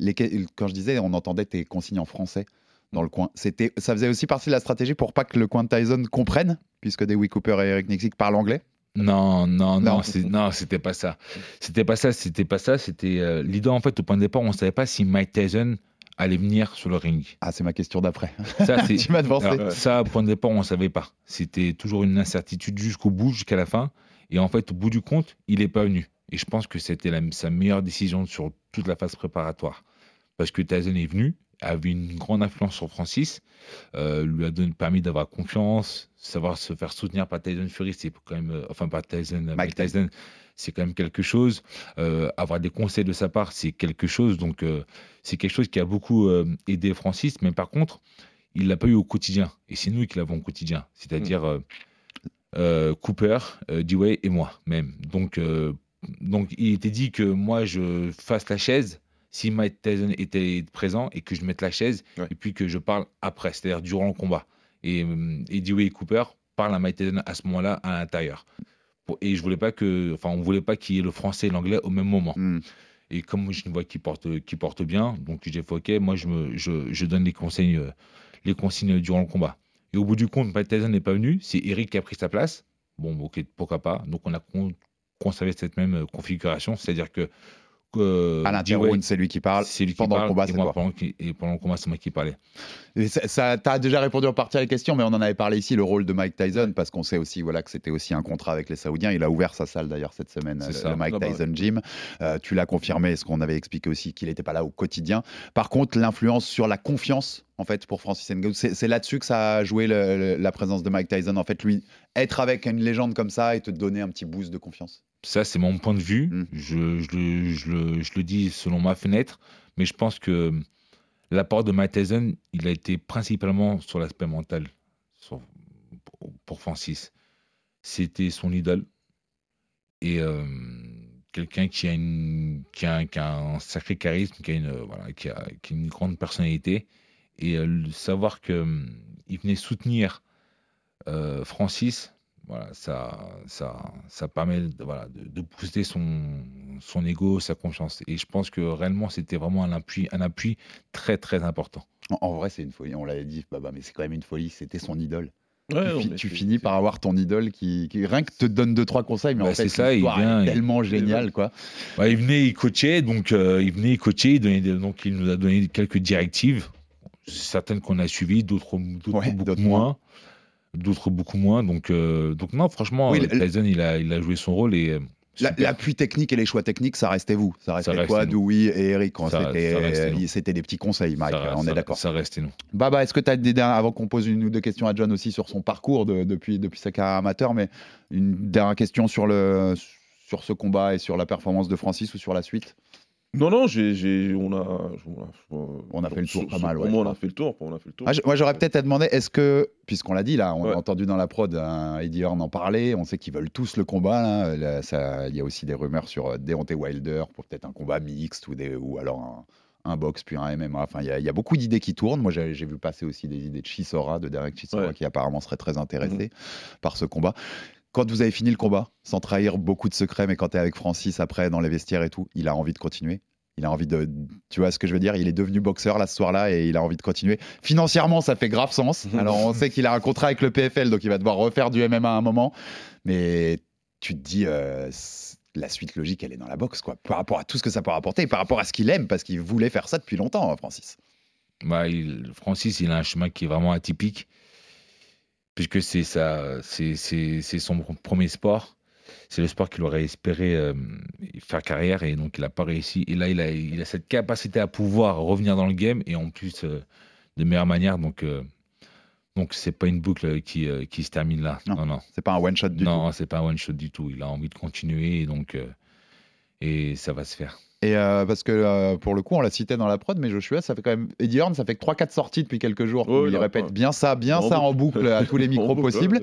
quand je disais, on entendait tes consignes en français dans le coin. C'était, ça faisait aussi partie de la stratégie pour pas que le coin de Tyson comprenne, puisque Dewey Cooper et Eric Nixick parlent anglais. Non, non, non, non, c'était pas ça. C'était pas ça, c'était pas ça. C'était euh, l'idée en fait au point de départ, on savait pas si Mike Tyson allait venir sur le ring. Ah, c'est ma question d'après. Ça, c'est. (laughs) tu m'as devancé. Ça, au point de départ, on savait pas. C'était toujours une incertitude jusqu'au bout, jusqu'à la fin. Et en fait, au bout du compte, il est pas venu. Et je pense que c'était sa meilleure décision sur toute la phase préparatoire. Parce que Tyson est venu, avait une grande influence sur Francis, euh, lui a donné, permis d'avoir confiance, savoir se faire soutenir par Tyson Fury, c'est quand même, euh, enfin par Tyson, Mike Tyson, c'est quand même quelque chose. Euh, avoir des conseils de sa part, c'est quelque chose. Donc c'est quelque chose qui a beaucoup aidé Francis, mais par contre, il l'a pas eu au quotidien. Et c'est nous qui l'avons au quotidien, c'est-à-dire mm. Cooper, Dewey et moi même. Donc donc il était dit que moi je fasse la chaise si Mike Tyson était présent et que je mette la chaise et puis que je parle après, c'est-à-dire durant le combat. Et, et Dewey Cooper parle à Mike Tyson à ce moment-là à l'intérieur. Et je voulais pas que, enfin, on voulait pas qu'il y ait le français et l'anglais au même moment. Hmm. Et comme je une voix qui porte, qui porte bien, donc j'ai fait OK, moi je, me, je, je donne les conseils, euh, les consignes durant le combat. Et au bout du compte, Mike Tyson n'est pas venu, c'est Eric qui a pris sa place. Bon, ok, pourquoi pas. Donc on a conservé cette même euh, configuration, c'est-à-dire que euh, à l'interround, c'est lui qui parle. C'est lui pendant le combat, c'est moi. Pendant, et pendant le combat, c'est moi qui parlais. Et ça, t'as déjà répondu en partie à la question, mais on en avait parlé ici, le rôle de Mike Tyson, parce qu'on sait aussi voilà, que c'était aussi un contrat avec les Saoudiens. Il a ouvert sa salle d'ailleurs cette semaine, le, Mike ah bah Tyson Gym. Euh, tu l'as confirmé, ce qu'on avait expliqué aussi, qu'il n'était pas là au quotidien. Par contre, l'influence sur la confiance, en fait, pour Francis Ngannou, c'est là-dessus que ça a joué la présence de Mike Tyson. En fait, lui, être avec une légende comme ça et te donner un petit boost de confiance. Ça, c'est mon point de vue. Mm. Je, je, le, je, le, dis selon ma fenêtre, mais je pense que l'apport de Matt Tyson, il a été principalement sur l'aspect mental pour Francis. C'était son idole. Et euh, quelqu'un qui, a une, qui, a, qui a un sacré charisme, qui a une, voilà, qui a, qui a une grande personnalité. Et euh, savoir qu'il venait soutenir euh, Francis, voilà, ça, ça, ça permet de, voilà, de, booster son, son ego, sa confiance. Et je pense que réellement, c'était vraiment un appui, un appui très, très important. En, vrai, c'est une folie. On l'avait dit, bah, mais c'est quand même une folie. C'était son idole. tu, finis par avoir ton idole qui, rien que te donne deux trois conseils mais en bah, fait c'est ça il vient tellement génial quoi bah, il venait il coachait donc euh, il venait il coachait il donnait, donc il nous a donné quelques directives certaines qu'on a suivies d'autres beaucoup moins d'autres beaucoup moins. Donc, euh, donc non, franchement, oui, Tyson, il a, il a joué son rôle et. Euh, l'appui technique et les choix techniques, ça restait vous. Ça restait toi, Dewey et Eric. C'était des petits conseils, Mike. on est d'accord. Ça restait nous. Baba, est-ce que tu as des dernières, avant qu'on pose une ou deux questions à John aussi sur son parcours depuis, depuis sa carrière amateur, mais une dernière question sur, le, sur ce combat et sur la performance de Francis ou sur la suite? Non, non, on, a, on a fait le tour pas mal. Ouais, on a fait le tour. On a fait le tour. Ah, moi, j'aurais peut-être à demander, est-ce que, puisqu'on l'a dit là, on a entendu dans la prod un Eddie Horn en parler, on sait qu'ils veulent tous le combat. il y a aussi des rumeurs sur euh, Deontay Wilder pour peut-être un combat mixte ou, des, ou alors un, box puis un MMA. Enfin, il y, a beaucoup d'idées qui tournent. Moi, j'ai, vu passer aussi des idées de Chisora, de Derek Chisora, qui apparemment serait très intéressé mhm. par ce combat quand vous avez fini le combat, sans trahir beaucoup de secrets, mais quand tu es avec Francis après dans les vestiaires et tout, il a envie de continuer. Il a envie de. Tu vois ce que je veux dire? Il est devenu boxeur là ce soir-là et il a envie de continuer. Financièrement, ça fait grave sens. (laughs) Alors, on sait qu'il a un contrat avec le PFL, donc il va devoir refaire du MMA à un moment. Mais tu te dis. Euh, la suite logique, elle est dans la boxe, quoi. Par rapport à tout ce que ça peut rapporter, par rapport à ce qu'il aime, parce qu'il voulait faire ça depuis longtemps, hein, Francis. Bah, Francis, il a un chemin qui est vraiment atypique puisque c'est c'est son premier sport. C'est le sport qu'il aurait espéré euh, faire carrière et donc il n'a pas réussi. Et là, il a, il a cette capacité à pouvoir revenir dans le game et en plus euh, de meilleure manière. Donc, euh, donc c'est pas une boucle qui, qui se termine là. Non, non. C'est pas un one shot du tout. Non, c'est pas un one shot du tout. Il a envie de continuer et donc et ça va se faire. Et euh, parce que euh, pour le coup, on l'a cité dans la prod, mais Joshua, ça fait quand même. Eddie Horn, ça fait que 3-4 sorties depuis quelques jours. il répète bien ça, bien ça en boucle à tous les (laughs) micros possibles.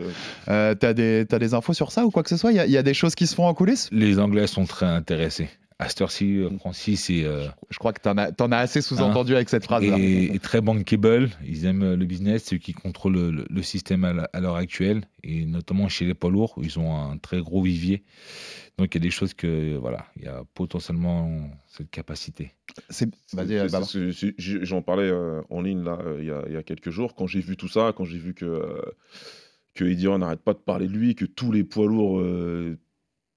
Euh, T'as des, as des infos sur ça ou quoi que ce soit? Il y, y, a des choses qui se font en coulisses? Les Anglais sont très intéressés à cette heure-ci, euh, Francis, et, euh, je crois que tu en, as assez sous-entendu hein, avec cette phrase-là. Et, très bankable, ils aiment le business, ceux qui contrôlent le, système à l'heure actuelle, et notamment chez les poids lourds, où ils ont un très gros vivier. Donc il y a des choses que, voilà, il y a potentiellement cette capacité. J'en parlais euh, en ligne là, il, y a, il y a quelques jours, quand j'ai vu tout ça, quand j'ai vu que que Edion n'arrête pas de parler de lui, que tous les poids lourds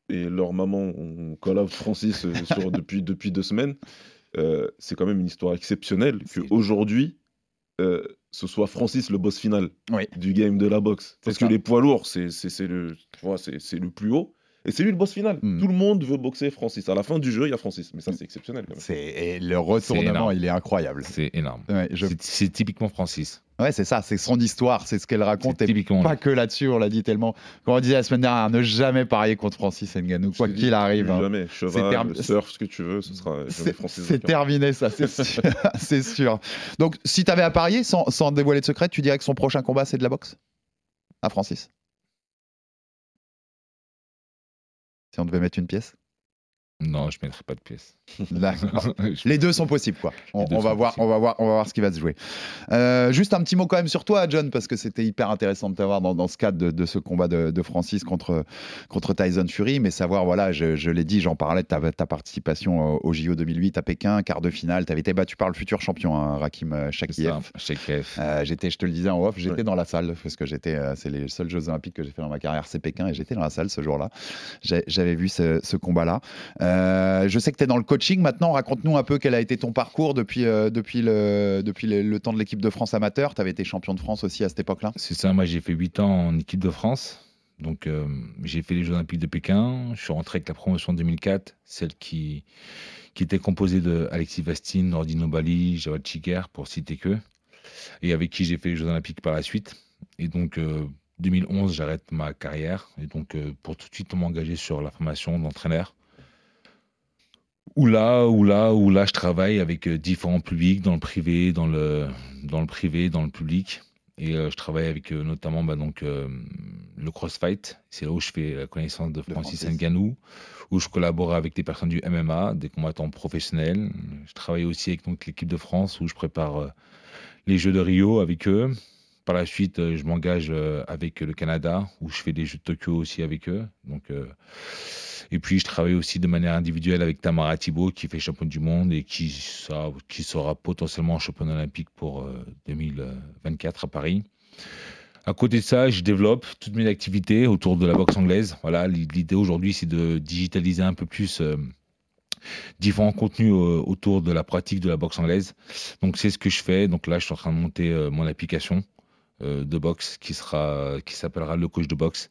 et leur maman ont call out Francis euh, sur, (laughs) depuis, depuis deux semaines. Euh, c'est quand même une histoire exceptionnelle qu'aujourd'hui, euh, ce soit Francis le boss final du game de la boxe. Parce que les poids lourds, c'est le, le plus haut. Et c'est lui le boss final. Hmm. Tout le monde veut boxer Francis. À la fin du jeu, il y a Francis. Mais ça, c'est exceptionnel. Et le retournement, il est incroyable. C'est énorme. C'est typiquement Francis. Ouais, c'est ça, c'est son histoire, c'est ce qu'elle raconte. Et pas que là-dessus, on l'a dit tellement. Comme on disait la semaine dernière, ne jamais parier contre Francis Nganou, quoi qu'il arrive. Hein. Jamais, cheval, surf, ce que tu veux, ce sera Francis. C'est terminé, ça, (laughs) (laughs) c'est sûr. Donc, si tu avais à parier, sans, sans dévoiler de secret, tu dirais que son prochain combat, c'est de la boxe? À Francis On devait mettre une pièce non, je ne mettrai pas de pièce. (laughs) (laughs) Les deux sont possibles, quoi. On, va voir, on, va voir, on va voir ce qui va se jouer. Euh, juste un petit mot quand même sur toi, John, parce que c'était hyper intéressant de t'avoir dans, dans, ce cadre de, ce combat de, Francis contre, contre Tyson Fury. Mais savoir, voilà, je, l'ai dit, j'en parlais de ta, ta, participation au, JO 2008 à Pékin, quart de finale. Tu avais été battu par le futur champion, hein, Rakim Shakiev. Euh, j'étais, je te le disais en off, j'étais dans la salle, parce que j'étais, euh, c'est les seuls Jeux Olympiques que j'ai fait dans ma carrière, c'est Pékin, et j'étais dans la salle ce jour-là. J'avais vu ce, ce combat-là. Euh, je sais que tu es dans le coaching maintenant. Raconte-nous un peu quel a été ton parcours depuis, euh, depuis, le, depuis le, temps de l'équipe de France amateur. Tu avais été champion de France aussi à cette époque-là C'est ça, moi j'ai fait 8 ans en équipe de France. Donc euh, j'ai fait les Jeux Olympiques de Pékin. Je suis rentré avec la promotion 2004, celle qui, qui était composée de Alexis Vastine, Nordino Bali, Jawad Chiger, pour citer que, et avec qui j'ai fait les Jeux Olympiques par la suite. Et donc 2011, j'arrête ma carrière. Et donc pour tout de suite m'engager sur la formation d'entraîneur où là, où là, où là, je travaille avec euh, différents publics dans le privé, dans le, dans le privé, dans le public. Et euh, je travaille avec euh, notamment bah, donc, le crossfight. C'est là où je fais la connaissance de Francis Nganou, où je collabore avec des personnes du MMA, des combattants professionnels. Je travaille aussi avec l'équipe de France, où je prépare les Jeux de Rio avec eux. Par la suite, je m'engage avec le Canada, où je fais des Jeux de Tokyo aussi avec eux. Donc, et puis, je travaille aussi de manière individuelle avec Tamara Thibault, qui fait champion du monde et qui, sera potentiellement champion olympique pour 2024 euh, à Paris. À côté de ça, je développe toutes mes activités autour de la boxe anglaise. Voilà, l'idée aujourd'hui, c'est de digitaliser un peu plus euh, différents contenus euh, autour de la pratique de la boxe anglaise. Donc, c'est ce que je fais. Donc là, je suis en train de monter mon application de boxe qui sera qui s'appellera le coach de boxe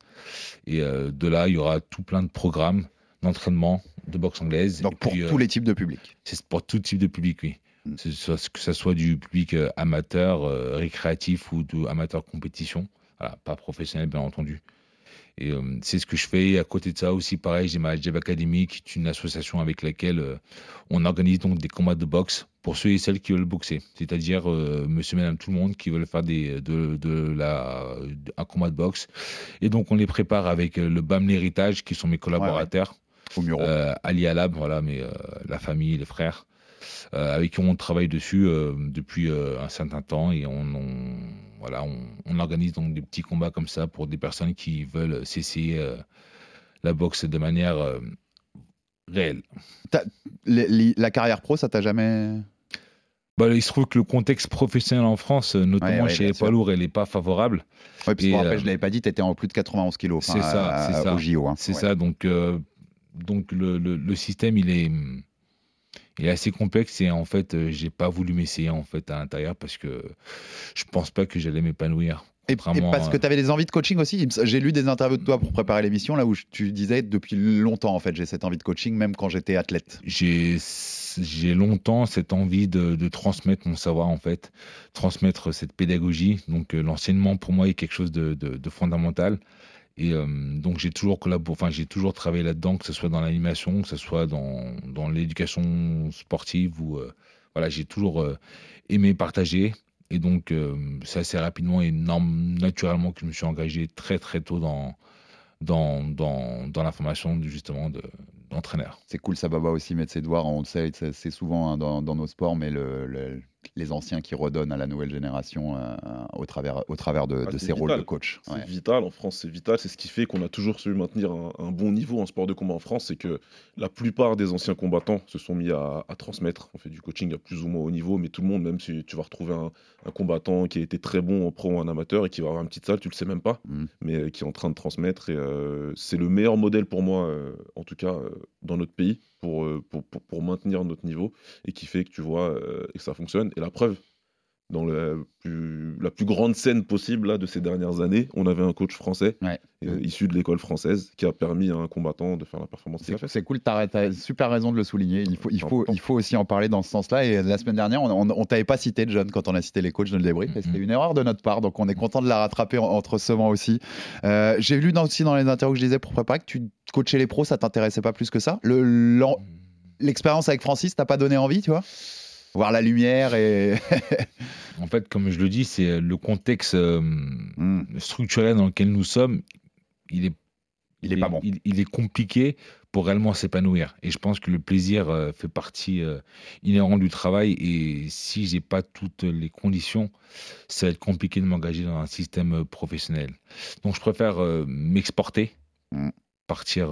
et de là il y aura tout plein de programmes d'entraînement de boxe anglaise. Donc pour tous les types de publics C'est pour tout type de public, oui. Mm. Que ce soit du public euh, amateur, euh, récréatif ou amateur compétition. pas professionnel, bien entendu. Et euh, c'est ce que je fais. À côté de ça aussi, pareil, j'ai ma Jab Academy, qui est une association avec laquelle on organise donc des combats de boxe pour ceux et celles qui veulent boxer. C'est-à-dire monsieur, madame, tout le monde qui veulent faire des, de, de la, un combat de boxe. Et donc, on les prépare avec le BAM L'Héritage, qui sont mes collaborateurs. Euh, Ali Alab, voilà, mais euh, la famille, les frères, euh, avec qui on travaille dessus depuis un certain temps et on, voilà, on, organise donc des petits combats comme ça pour des personnes qui veulent cesser la boxe de manière réelle. La carrière pro, ça t'a jamais bah, il se trouve que le contexte professionnel en France, notamment chez les poids lourds, elle n'est pas favorable. Oui, puis je ne l'avais pas dit, tu étais en plus de 91 kilos. C'est ça, c'est ça. Au JO. Hein. C'est ça, donc donc le, le, système il est, il est assez complexe et en fait euh, j'ai pas voulu m'essayer en fait à l'intérieur parce que je pense pas que j'allais m'épanouir. Et, parce que tu avais des envies de coaching aussi. J'ai lu des interviews de toi pour préparer l'émission, là où tu disais depuis longtemps, en fait, j'ai cette envie de coaching, même quand j'étais athlète. J'ai longtemps cette envie de, de, transmettre mon savoir, en fait, transmettre cette pédagogie. Donc, euh, l'enseignement, pour moi, est quelque chose de, de, de fondamental. Et euh, donc j'ai toujours j'ai toujours travaillé là-dedans, que ce soit dans l'animation, que ce soit dans, l'éducation sportive ou euh, voilà, j'ai toujours euh, aimé partager. Et donc c'est assez rapidement et naturellement que je me suis engagé très très tôt dans dans, la formation justement d'entraîneur. c'est cool, ça Baba aussi mettre ses devoirs. On le sait, c'est souvent hein, dans, nos sports, mais le les anciens qui redonnent à la nouvelle génération euh, au travers, au travers de, ah, ces rôles de coach. C'est vital, en France c'est vital, c'est ce qui fait qu'on a toujours su maintenir un, bon niveau en sport de combat en France, c'est que la plupart des anciens combattants se sont mis à, transmettre. On fait du coaching à plus ou moins haut niveau, mais tout le monde, même si tu vas retrouver un, combattant qui a été très bon en pro ou en amateur et qui va avoir une petite salle, tu le sais même pas, mm. mais euh, qui est en train de transmettre. Et euh, c'est le meilleur modèle pour moi, en tout cas dans notre pays, pour, pour, pour, maintenir notre niveau et qui fait que tu vois et que ça fonctionne. Et la preuve, dans la plus, la plus grande scène possible là, de ces dernières années. On avait un coach français euh, issu de l'école française qui a permis à un combattant de faire la performance C'est cool, tu as, super raison de le souligner. Il faut, il, faut, il faut aussi en parler dans ce sens-là. Et la semaine dernière, on, ne t'avait pas cité, John, quand on a cité les coachs de le débrief. C'était une erreur de notre part. Donc on est content de la rattraper entre ce moment aussi. Euh, j'ai lu aussi dans les interviews que je disais pour préparer que tu coachais les pros, ça t'intéressait pas plus que ça. L'expérience avec Francis, t'as pas donné envie, tu vois? Voir la lumière et. (laughs) en fait, comme je le dis, c'est le contexte euh, hmm. structurel dans lequel nous sommes. Il est, il, est pas bon. Il, est compliqué pour réellement s'épanouir. Et je pense que le plaisir euh, fait partie euh, inhérente du travail. Et si j'ai pas toutes les conditions, ça va être compliqué de m'engager dans un système professionnel. Donc, je préfère m'exporter, hmm. partir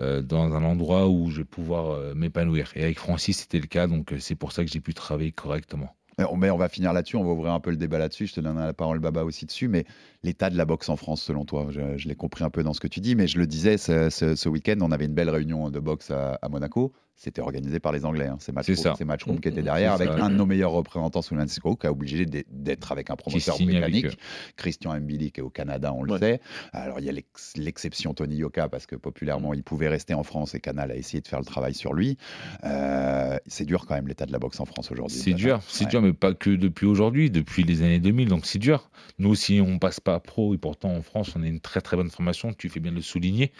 euh, dans un endroit où je vais pouvoir euh, m'épanouir. Et avec Francis, c'était le cas, donc euh, c'est pour ça que j'ai pu travailler correctement. Mais on va finir là-dessus, on va ouvrir un peu le débat là-dessus. Je te donne la parole, Baba, aussi dessus. Mais l'état de la boxe en France, selon toi, je, l'ai compris un peu dans ce que tu dis, mais je le disais, ce, week-end, on avait une belle réunion de boxe à Monaco c'était organisé par les Anglais. Hein. C'est Matchroom match qui était derrière, avec un de nos meilleurs représentants, sous qui a obligé d'être avec un promoteur britannique, Christian Mbili, qui est au Canada, on le sait. Alors, il y a l'exception Tony Yoka, parce que populairement, il pouvait rester en France et Canal a essayé de faire le travail sur lui. Euh, c'est dur quand même, l'état de la boxe en France aujourd'hui. C'est dur, c'est dur, mais pas que depuis aujourd'hui, depuis les années 2000, donc c'est dur. Nous aussi, on passe pas pro, et pourtant en France, on a une très très bonne formation, tu fais bien de le souligner.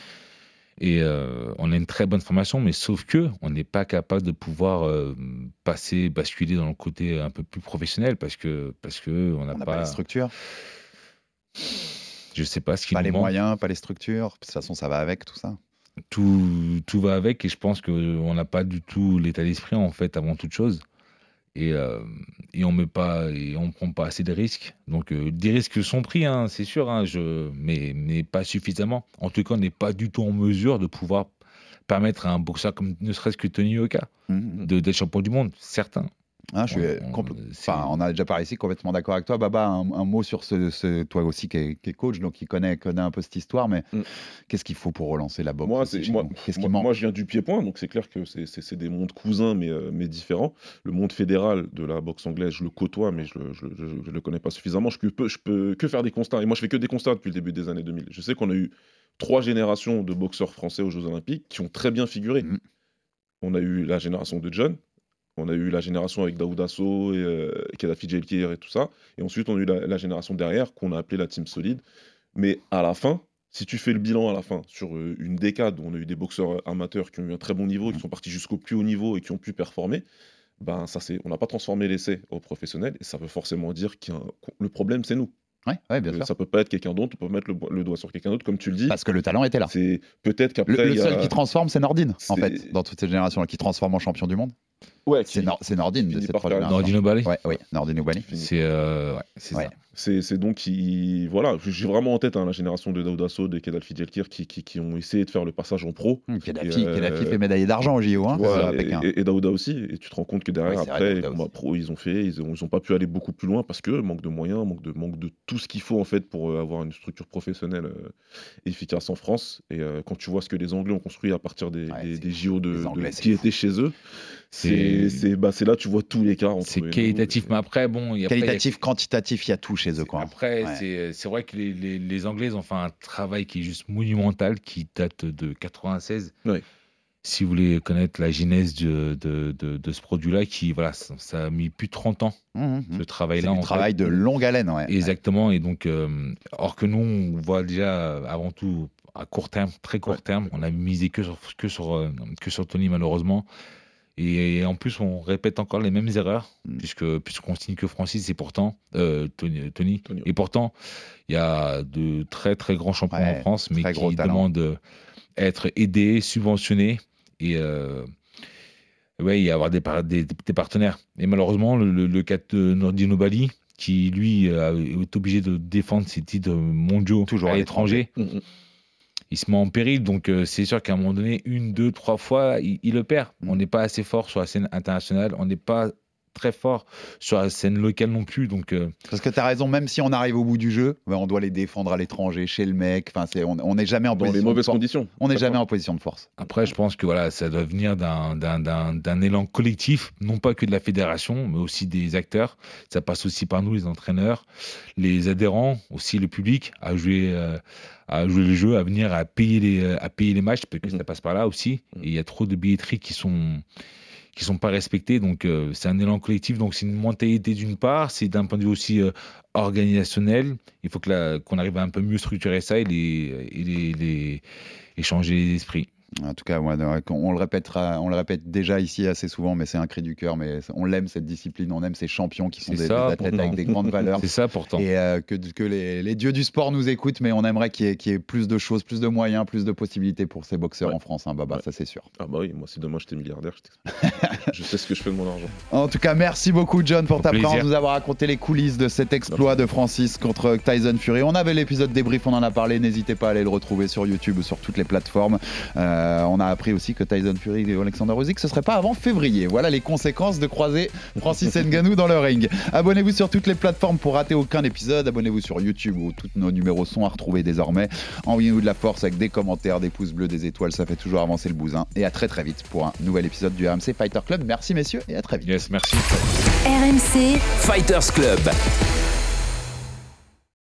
Et euh, on a une très bonne formation, mais sauf que on n'est pas capable de pouvoir euh, passer, basculer dans le côté un peu plus professionnel parce que parce que on n'a pas, pas les structures. Je sais pas ce qui pas les moyens, pas les structures. De toute façon, ça va avec tout ça. Tout, tout va avec et je pense qu'on n'a pas du tout l'état d'esprit en fait avant toute chose et, euh, et on met pas et on prend pas assez de risques. Donc euh, des risques sont pris, hein, c'est sûr, hein, je, mais, mais pas suffisamment. En tout cas, on n'est pas du tout en mesure de pouvoir permettre à un boxeur comme ne serait-ce que Tony Oka mmh, mmh. d'être champion du monde, certain. Je suis on, enfin, on a déjà parlé ici, complètement d'accord avec toi. Baba, un, mot sur ce, toi aussi qui est, coach, donc qui connaît, connaît un peu cette histoire, mais mm. qu'est-ce qu'il faut pour relancer la boxe Moi, moi, moi, je viens du pied-point, donc c'est clair que c'est des mondes cousins, mais, euh, mais différents. Le monde fédéral de la boxe anglaise, je le côtoie, mais je ne le connais pas suffisamment. Je peux, je peux que faire des constats. Et moi, je fais que des constats depuis le début des années 2000. Je sais qu'on a eu trois générations de boxeurs français aux Jeux Olympiques qui ont très bien figuré. Mm. On a eu la génération de John, on a eu la génération avec Daoud Asso et euh, Kadhafi Jelkir et tout ça. Et ensuite, on a eu la, génération derrière qu'on a appelée la team solide. Mais à la fin, si tu fais le bilan à la fin, sur euh, une décade où on a eu des boxeurs amateurs qui ont eu un très bon niveau, qui sont partis jusqu'au plus haut niveau et qui ont pu performer, ben ça c'est, on n'a pas transformé l'essai au professionnel et ça veut forcément dire que le problème c'est nous. Ouais, bien euh, sûr. Ça peut pas être quelqu'un d'autre, on peut mettre le, doigt sur quelqu'un d'autre, comme tu le dis. Parce que le talent était là. C'est peut-être qu'après. Le, seul qui transforme, c'est Nordine, en fait, dans toute cette génération-là, qui transforme en champion du monde. Ouais, c'est Nordine de cette Nordine Bali. Ouais. C'est euh, ouais, ça. C'est donc qui voilà, j'ai vraiment en tête hein, la génération de Daoudasso, de Kedalfi Djelkir qui, qui, qui, ont essayé de faire le passage en pro. Euh, fait médaillé d'argent au JO. Hein, et, et, Daouda aussi. Et tu te rends compte que derrière, après, pro, ils ont fait, ils ont, ils ont pas pu aller beaucoup plus loin parce que manque de moyens, manque de, manque de tout ce qu'il faut en fait pour euh, avoir une structure professionnelle euh, efficace en France. Et quand tu vois ce que les Anglais ont construit à partir des, des, JO de, qui étaient chez eux, c'est bah, là tu vois tous les cas. C'est qualitatif, mais après, bon. Y a qualitatif, quantitatif, il y a tout chez eux. Quoi. Après, c'est vrai que les, les, les, Anglais ont fait un travail qui est juste monumental, qui date de 96. Si vous voulez connaître la genèse de, de, de, ce produit-là, qui voilà, ça, a mis plus de 30 ans, mmh, mmh. ce travail-là. Un travail de longue haleine, ouais. Exactement. Et donc, euh, or que nous, on voit déjà avant tout à court terme, très court terme, on a misé que sur, que sur, euh, que sur Tony, malheureusement. Et, en plus, on répète encore les mêmes erreurs, mm. puisque puisqu'on signe que Francis et pourtant euh, Tony, Et pourtant, il y a de très très grands champions en France, mais qui demandent être aidés, subventionnés et euh, ouais, y avoir des, des, partenaires. Et malheureusement, le, cas de Nordino Bali, qui lui est obligé de défendre ses titres mondiaux Toujours à l'étranger. Mm, mm il se met en péril. Donc, euh, c'est sûr qu'à un moment donné, une, deux, trois fois, il, le perd. Mm. On n'est pas assez fort sur la scène internationale. On n'est pas très fort sur la scène locale non plus. Donc, euh, Parce que tu as raison, même si on arrive au bout du jeu, ben, on doit les défendre à l'étranger, chez le mec. Enfin, c'est, on n'est jamais en Dans position les mauvaises de force. conditions. On n'est jamais en position de force. Après, je pense que voilà, ça doit venir d'un, d'un, d'un, d'un élan collectif, non pas que de la fédération, mais aussi des acteurs. Ça passe aussi par nous, les entraîneurs, les adhérents, aussi le public, à jouer, euh, à jouer le jeu, à venir à payer les, à payer les matchs, parce que Mhm. ça passe par là aussi. Et il y a trop de billetteries qui sont qui sont pas respectées, donc euh, c'est un élan collectif, donc c'est une mentalité d'une part, c'est d'un point de vue aussi euh, organisationnel. Il faut que qu'on arrive à un peu mieux structurer ça et les, et les- et changer les esprits. En tout cas, ouais, on, le répétera, on le répète déjà ici assez souvent, mais c'est un cri du cœur. Mais on l'aime cette discipline, on aime ces champions qui sont C'est des, ça, des athlètes pourtant. avec des grandes valeurs. (laughs) C'est ça pourtant. Et euh, que, que les, les dieux du sport nous écoutent, mais on aimerait qu'il y, ait- qu'il y ait plus de choses, plus de moyens, plus de possibilités pour ces boxeurs Ouais. en France, hein, Baba, Ouais. ça c'est sûr. Ah bah oui, moi si demain j'étais milliardaire, je (laughs) je sais ce que je fais de mon argent. En tout cas, merci beaucoup John pour Au ta présence, nous avoir raconté les coulisses de cet exploit de Francis contre Tyson Fury. On avait l'épisode débrief, on en a parlé, n'hésitez pas à aller le retrouver sur YouTube ou sur toutes les plateformes. Euh, on a appris aussi que Tyson Fury et Alexander Usyk, ce serait pas avant février. Voilà les conséquences de croiser Francis Ngannou dans le ring. Abonnez-vous sur toutes les plateformes pour rater aucun épisode. Abonnez-vous sur YouTube où tous nos numéros sont à retrouver désormais. Envoyez-nous de la force avec des commentaires, des pouces bleus, des étoiles, ça fait toujours avancer le bousin. Et à très très vite pour un nouvel épisode du RMC Fighter Club. Merci messieurs et à très vite. Yes, merci. RMC, Fighters Club.